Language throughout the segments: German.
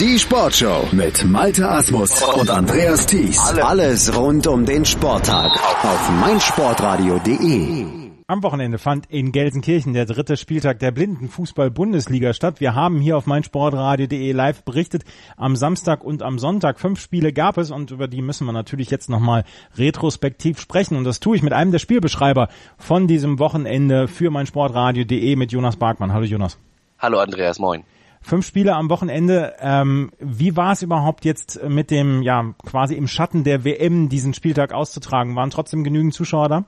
Die Sportshow mit Malte Asmus und Andreas Thies. Alles rund um den Sporttag auf meinsportradio.de. Am Wochenende fand in Gelsenkirchen der dritte Spieltag der Blindenfußball-Bundesliga statt. Wir haben hier auf meinsportradio.de live berichtet. Am Samstag und am Sonntag fünf Spiele gab es und über die müssen wir natürlich jetzt nochmal retrospektiv sprechen. Und das tue ich mit einem der Spielbeschreiber von diesem Wochenende für meinsportradio.de mit Jonas Barkmann. Hallo Jonas. Hallo Andreas, moin. Fünf Spiele am Wochenende. Ähm, wie war es überhaupt jetzt mit dem, ja, quasi im Schatten der WM diesen Spieltag auszutragen? Waren trotzdem genügend Zuschauer da?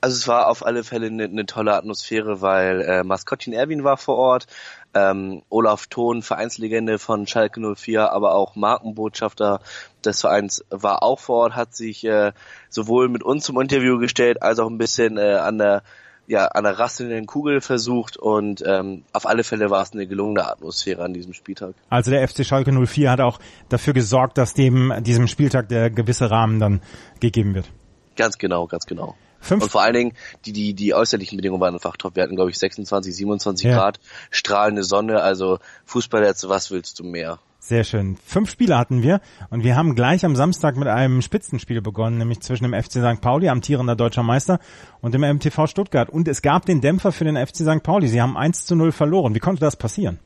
Also es war auf alle Fälle eine, eine tolle Atmosphäre, weil äh, Maskottchen Erwin war vor Ort, ähm, Olaf Thon, Vereinslegende von Schalke 04, aber auch Markenbotschafter des Vereins war auch vor Ort, hat sich äh, sowohl mit uns zum Interview gestellt, als auch ein bisschen äh, an der ja, an der rasselnden Kugel versucht und ähm, auf alle Fälle war es eine gelungene Atmosphäre an diesem Spieltag. Also der FC Schalke 04 hat auch dafür gesorgt, dass dem diesem Spieltag der gewisse Rahmen dann gegeben wird. Ganz genau, ganz genau. Fünf. Und vor allen Dingen, die, die, die äußerlichen Bedingungen waren einfach top. Wir hatten, glaube ich, 26, 27 ja. Grad, strahlende Sonne, also Fußball jetzt, was willst du mehr? Sehr schön. Fünf Spiele hatten wir und wir haben gleich am Samstag mit einem Spitzenspiel begonnen, nämlich zwischen dem FC St. Pauli, amtierender deutscher Meister, und dem MTV Stuttgart. Und es gab den Dämpfer für den FC St. Pauli. Sie haben 1 zu 0 verloren. Wie konnte das passieren?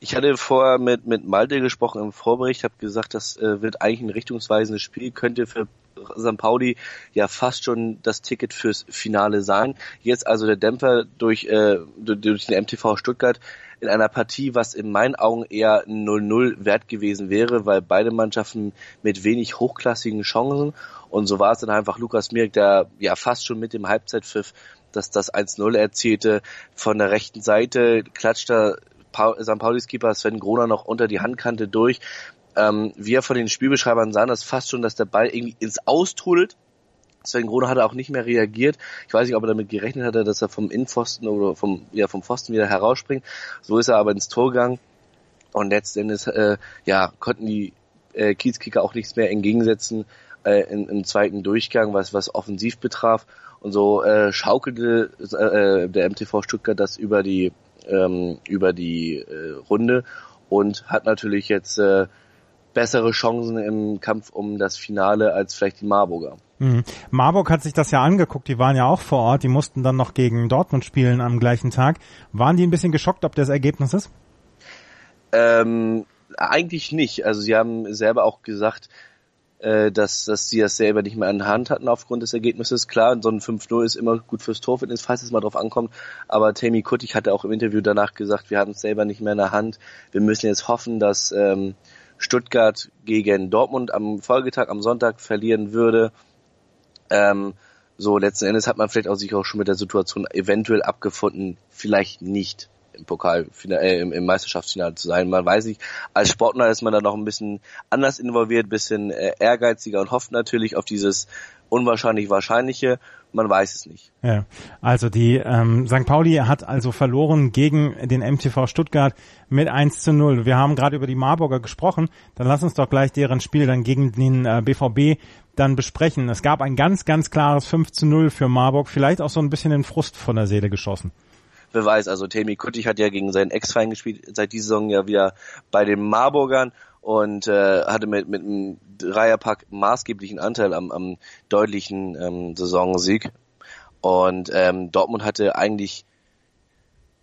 Ich hatte vorher mit, mit Malte gesprochen im Vorbericht, habe gesagt, das äh, wird eigentlich ein richtungsweisendes Spiel, könnte für St. Pauli ja fast schon das Ticket fürs Finale sein. Jetzt also der Dämpfer durch, äh, durch den MTV Stuttgart in einer Partie, was in meinen Augen eher 0-0 wert gewesen wäre, weil beide Mannschaften mit wenig hochklassigen Chancen und so war es dann einfach Lukas Mirk, der ja fast schon mit dem Halbzeitpfiff dass das 1-0 erzielte. Von der rechten Seite klatscht da St. Paulis Keeper Sven Groner noch unter die Handkante durch. Ähm, wir von den Spielbeschreibern sahen das fast schon, dass der Ball irgendwie ins Austrudelt Sven Groner hat auch nicht mehr reagiert. Ich weiß nicht, ob er damit gerechnet hatte, dass er vom Innenpfosten oder vom, ja, vom Pfosten wieder herausspringt. So ist er aber ins Tor gegangen. Und letztendlich, äh, ja, konnten die äh, Kiezkicker auch nichts mehr entgegensetzen äh, in, im zweiten Durchgang, was, was offensiv betraf. Und so äh, schaukelte äh, der MTV Stuttgart das über die, ähm, über die äh, Runde und hat natürlich jetzt äh, bessere Chancen im Kampf um das Finale als vielleicht die Marburger. Mhm. Marburg hat sich das ja angeguckt, die waren ja auch vor Ort, die mussten dann noch gegen Dortmund spielen am gleichen Tag. Waren die ein bisschen geschockt, ob das Ergebnis ist? Ähm, eigentlich nicht. Also sie haben selber auch gesagt, äh, dass, dass sie das selber nicht mehr an der Hand hatten aufgrund des Ergebnisses. Klar, so ein 5-0 ist immer gut fürs Torfitness, falls es mal drauf ankommt. Aber Tammy Kuttig hatte auch im Interview danach gesagt, wir haben es selber nicht mehr in der Hand. Wir müssen jetzt hoffen, dass ähm, Stuttgart gegen Dortmund am Folgetag, am Sonntag verlieren würde. Ähm, so letzten Endes hat man vielleicht auch sich auch schon mit der Situation eventuell abgefunden, vielleicht nicht im Pokal, äh, im, im Meisterschaftsfinale zu sein. Man weiß nicht, als Sportler ist man da noch ein bisschen anders involviert, bisschen äh, ehrgeiziger und hofft natürlich auf dieses unwahrscheinlich Wahrscheinliche. Man weiß es nicht. Ja, also die ähm, St. Pauli hat also verloren gegen den MTV Stuttgart mit 1 zu 0. Wir haben gerade über die Marburger gesprochen. Dann lass uns doch gleich deren Spiel dann gegen den äh, BVB dann besprechen. Es gab ein ganz, ganz klares 5 zu 0 für Marburg. Vielleicht auch so ein bisschen den Frust von der Seele geschossen wer weiß, also Temi Kuttig hat ja gegen seinen Ex-Verein gespielt, seit dieser Saison ja wieder bei den Marburgern und äh, hatte mit, mit einem Dreierpack maßgeblichen Anteil am, am deutlichen ähm, Saisonsieg. Und ähm, Dortmund hatte eigentlich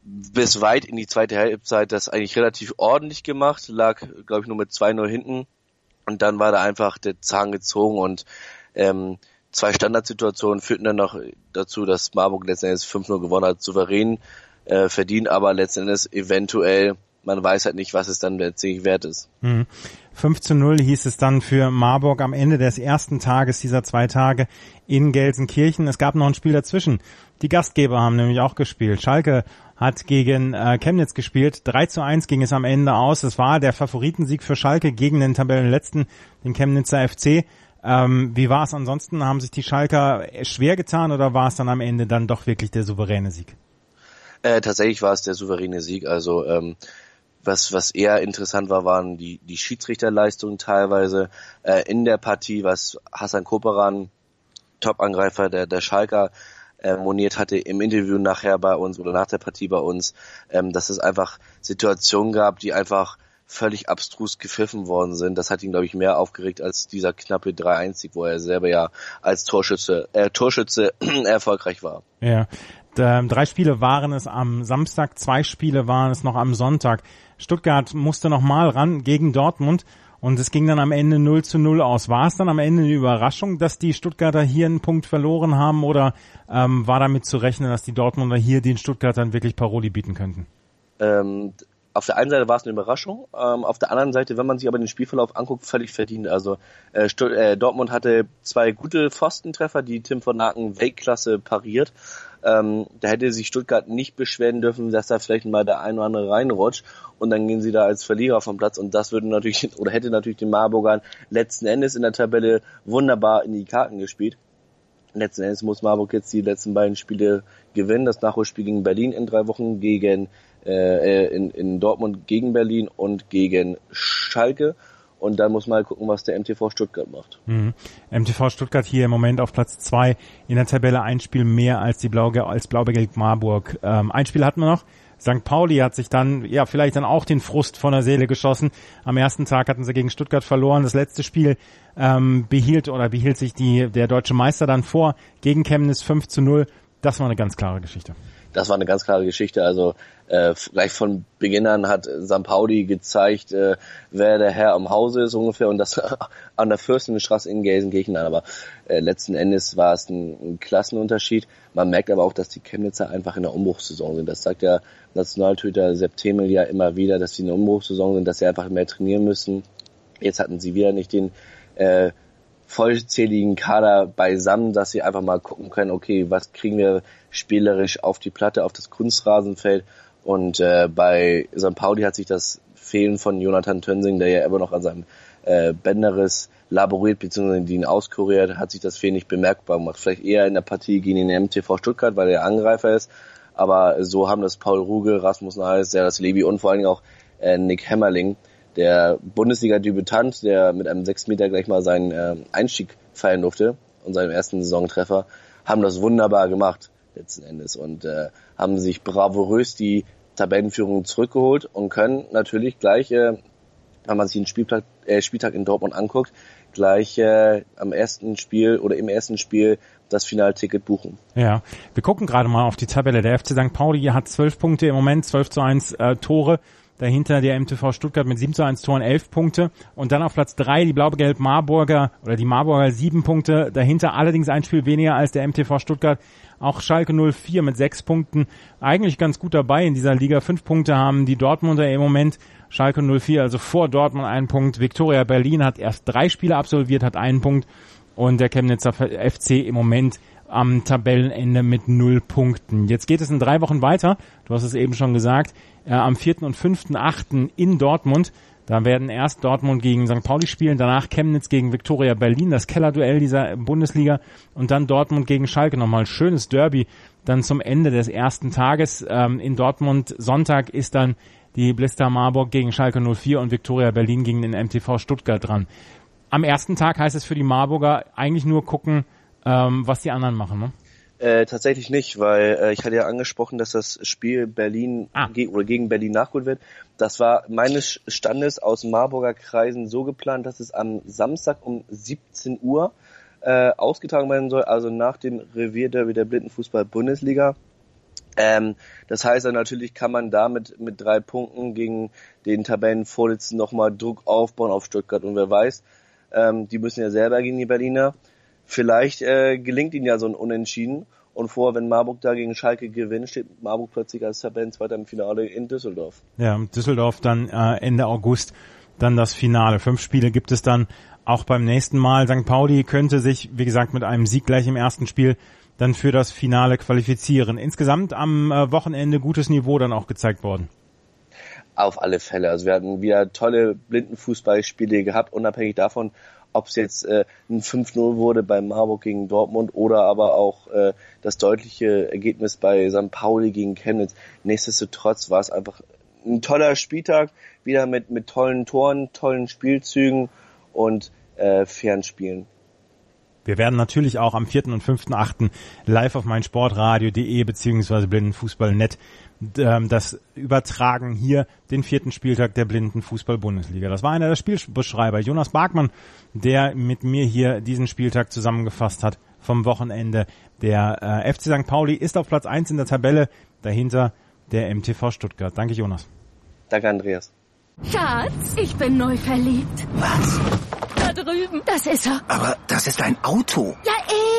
bis weit in die zweite Halbzeit das eigentlich relativ ordentlich gemacht, lag, glaube ich, nur mit 2-0 hinten. Und dann war da einfach der Zahn gezogen und ähm, zwei Standardsituationen führten dann noch dazu, dass Marburg letztendlich 5-0 gewonnen hat, souverän äh, verdient, aber letztendlich eventuell man weiß halt nicht, was es dann letztendlich wert ist. Mhm. 5 zu 0 hieß es dann für Marburg am Ende des ersten Tages dieser zwei Tage in Gelsenkirchen. Es gab noch ein Spiel dazwischen. Die Gastgeber haben nämlich auch gespielt. Schalke hat gegen äh, Chemnitz gespielt. 3 zu 1 ging es am Ende aus. Es war der Favoritensieg für Schalke gegen den Tabellenletzten, den Chemnitzer FC. Ähm, wie war es ansonsten? Haben sich die Schalker schwer getan oder war es dann am Ende dann doch wirklich der souveräne Sieg? Äh, tatsächlich war es der souveräne Sieg. Also ähm, was, was eher interessant war, waren die, die Schiedsrichterleistungen teilweise äh, in der Partie, was Hassan Koperan, Top-Angreifer der, der Schalker, äh, moniert hatte im Interview nachher bei uns oder nach der Partie bei uns, ähm, dass es einfach Situationen gab, die einfach völlig abstrus gepfiffen worden sind. Das hat ihn, glaube ich, mehr aufgeregt als dieser knappe 3-1-Sieg, wo er selber ja als Torschütze, äh, Torschütze erfolgreich war. Ja, drei Spiele waren es am Samstag, zwei Spiele waren es noch am Sonntag. Stuttgart musste noch mal ran gegen Dortmund und es ging dann am Ende 0 zu 0 aus. War es dann am Ende eine Überraschung, dass die Stuttgarter hier einen Punkt verloren haben oder ähm, war damit zu rechnen, dass die Dortmunder hier den Stuttgartern wirklich Paroli bieten könnten? Ähm, auf der einen Seite war es eine Überraschung, ähm, auf der anderen Seite, wenn man sich aber den Spielverlauf anguckt, völlig verdient. Also äh, äh, Dortmund hatte zwei gute Pfostentreffer, die Tim von Aken Weltklasse pariert. Ähm, da hätte sich Stuttgart nicht beschweren dürfen, dass da vielleicht mal der ein oder andere reinrutscht und dann gehen sie da als Verlierer vom Platz und das würde natürlich oder hätte natürlich den Marburgern letzten Endes in der Tabelle wunderbar in die Karten gespielt. Letzten Endes muss Marburg jetzt die letzten beiden Spiele gewinnen. Das Nachholspiel gegen Berlin in drei Wochen gegen äh, äh, in, in Dortmund gegen Berlin und gegen Schalke. Und dann muss man halt gucken, was der MTV Stuttgart macht. Mhm. MTV Stuttgart hier im Moment auf Platz zwei in der Tabelle ein Spiel mehr als die Blau als Blau-Gelb Marburg. Ähm, ein Spiel hatten wir noch. St. Pauli hat sich dann, ja, vielleicht dann auch den Frust von der Seele geschossen. Am ersten Tag hatten sie gegen Stuttgart verloren. Das letzte Spiel ähm, behielt oder behielt sich die, der deutsche Meister dann vor gegen Chemnitz 5 zu 0. Das war eine ganz klare Geschichte das war eine ganz klare Geschichte. Also äh, gleich von Beginn an hat St. Pauli gezeigt, äh, wer der Herr am Hause ist ungefähr und das an der Fürstenstraße in Gelsenkirchen. Aber äh, letzten Endes war es ein, ein Klassenunterschied. Man merkt aber auch, dass die Chemnitzer einfach in der Umbruchssaison sind. Das sagt der Nationaltöter Sepp ja immer wieder, dass sie in der Umbruchssaison sind, dass sie einfach mehr trainieren müssen. Jetzt hatten sie wieder nicht den äh, vollzähligen Kader beisammen, dass sie einfach mal gucken können, okay, was kriegen wir spielerisch auf die Platte, auf das Kunstrasenfeld. Und äh, bei St. Pauli hat sich das Fehlen von Jonathan Tönsing, der ja immer noch an seinem äh, Bänderes laboriert, beziehungsweise ihn auskuriert, hat sich das Fehlen nicht bemerkbar gemacht. Vielleicht eher in der Partie gegen den MTV Stuttgart, weil er Angreifer ist. Aber so haben das Paul Ruge, Rasmus Nahles, der das Levi und vor allen Dingen auch äh, Nick Hämmerling der Bundesliga-Debütant, der mit einem 6 Meter gleich mal seinen äh, Einstieg feiern durfte und seinen ersten Saisontreffer, haben das wunderbar gemacht letzten Endes und äh, haben sich bravourös die Tabellenführung zurückgeholt und können natürlich gleich, äh, wenn man sich den Spieltag, äh, Spieltag in Dortmund anguckt, gleich äh, am ersten Spiel oder im ersten Spiel das Finalticket buchen. Ja, wir gucken gerade mal auf die Tabelle. Der FC St. Pauli hat zwölf Punkte im Moment, 12 zu 1 äh, Tore Dahinter der MTV Stuttgart mit 7 zu 1 Toren 11 Punkte. Und dann auf Platz 3 die blau-gelb Marburger oder die Marburger 7 Punkte. Dahinter allerdings ein Spiel weniger als der MTV Stuttgart. Auch Schalke 04 mit 6 Punkten. Eigentlich ganz gut dabei in dieser Liga. 5 Punkte haben die Dortmunder im Moment. Schalke 04 also vor Dortmund einen Punkt. Viktoria Berlin hat erst drei Spiele absolviert, hat einen Punkt. Und der Chemnitzer FC im Moment am Tabellenende mit null Punkten. Jetzt geht es in drei Wochen weiter. Du hast es eben schon gesagt äh, am 4. und 5.8. in Dortmund. Da werden erst Dortmund gegen St. Pauli spielen, danach Chemnitz gegen Viktoria Berlin, das Kellerduell dieser Bundesliga und dann Dortmund gegen Schalke nochmal. Schönes Derby dann zum Ende des ersten Tages ähm, in Dortmund. Sonntag ist dann die Blister Marburg gegen Schalke 04 und Viktoria Berlin gegen den MTV Stuttgart dran. Am ersten Tag heißt es für die Marburger eigentlich nur gucken, ähm, was die anderen machen. Ne? Äh, tatsächlich nicht, weil äh, ich hatte ja angesprochen, dass das Spiel Berlin ah. ge oder gegen Berlin nachgeholt wird. Das war meines Standes aus Marburger Kreisen so geplant, dass es am Samstag um 17 Uhr äh, ausgetragen werden soll, also nach dem Revierderby der Blindenfußball-Bundesliga. Ähm, das heißt dann natürlich kann man damit mit drei Punkten gegen den Tabellenvorletzten nochmal Druck aufbauen auf Stuttgart und wer weiß, ähm, die müssen ja selber gegen die Berliner Vielleicht äh, gelingt ihnen ja so ein Unentschieden. Und vor, wenn Marburg da gegen Schalke gewinnt, steht Marburg plötzlich als Tabellenzweiter im Finale in Düsseldorf. Ja, Düsseldorf dann äh, Ende August dann das Finale. Fünf Spiele gibt es dann auch beim nächsten Mal. St. Pauli könnte sich, wie gesagt, mit einem Sieg gleich im ersten Spiel dann für das Finale qualifizieren. Insgesamt am äh, Wochenende gutes Niveau dann auch gezeigt worden. Auf alle Fälle. Also wir hatten wieder tolle Blindenfußballspiele gehabt, unabhängig davon, ob es jetzt äh, ein 5-0 wurde bei Marburg gegen Dortmund oder aber auch äh, das deutliche Ergebnis bei St. Pauli gegen Chemnitz. Nichtsdestotrotz war es einfach ein toller Spieltag, wieder mit, mit tollen Toren, tollen Spielzügen und äh, fairen Spielen. Wir werden natürlich auch am 4. und 5.8. live auf meinsportradio.de beziehungsweise blindenfußball.net ähm, das übertragen hier den vierten Spieltag der Blindenfußball-Bundesliga. Das war einer der Spielbeschreiber, Jonas Barkmann, der mit mir hier diesen Spieltag zusammengefasst hat vom Wochenende. Der äh, FC St. Pauli ist auf Platz 1 in der Tabelle, dahinter der MTV Stuttgart. Danke, Jonas. Danke, Andreas. Schatz, ich bin neu verliebt. Was? Da drüben. Das ist er. Aber das ist ein Auto. Ja,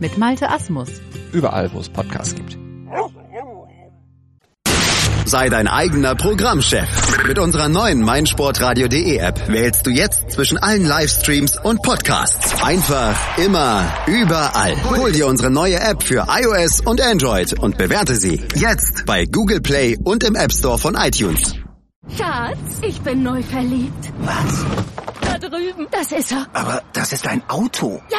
mit Malte Asmus. Überall, wo es Podcasts gibt. Sei dein eigener Programmchef. Mit unserer neuen meinsportradio.de App wählst du jetzt zwischen allen Livestreams und Podcasts. Einfach, immer, überall. Hol dir unsere neue App für iOS und Android und bewerte sie jetzt bei Google Play und im App Store von iTunes. Schatz, ich bin neu verliebt. Was? Da drüben. Das ist er. Aber das ist ein Auto. Ja,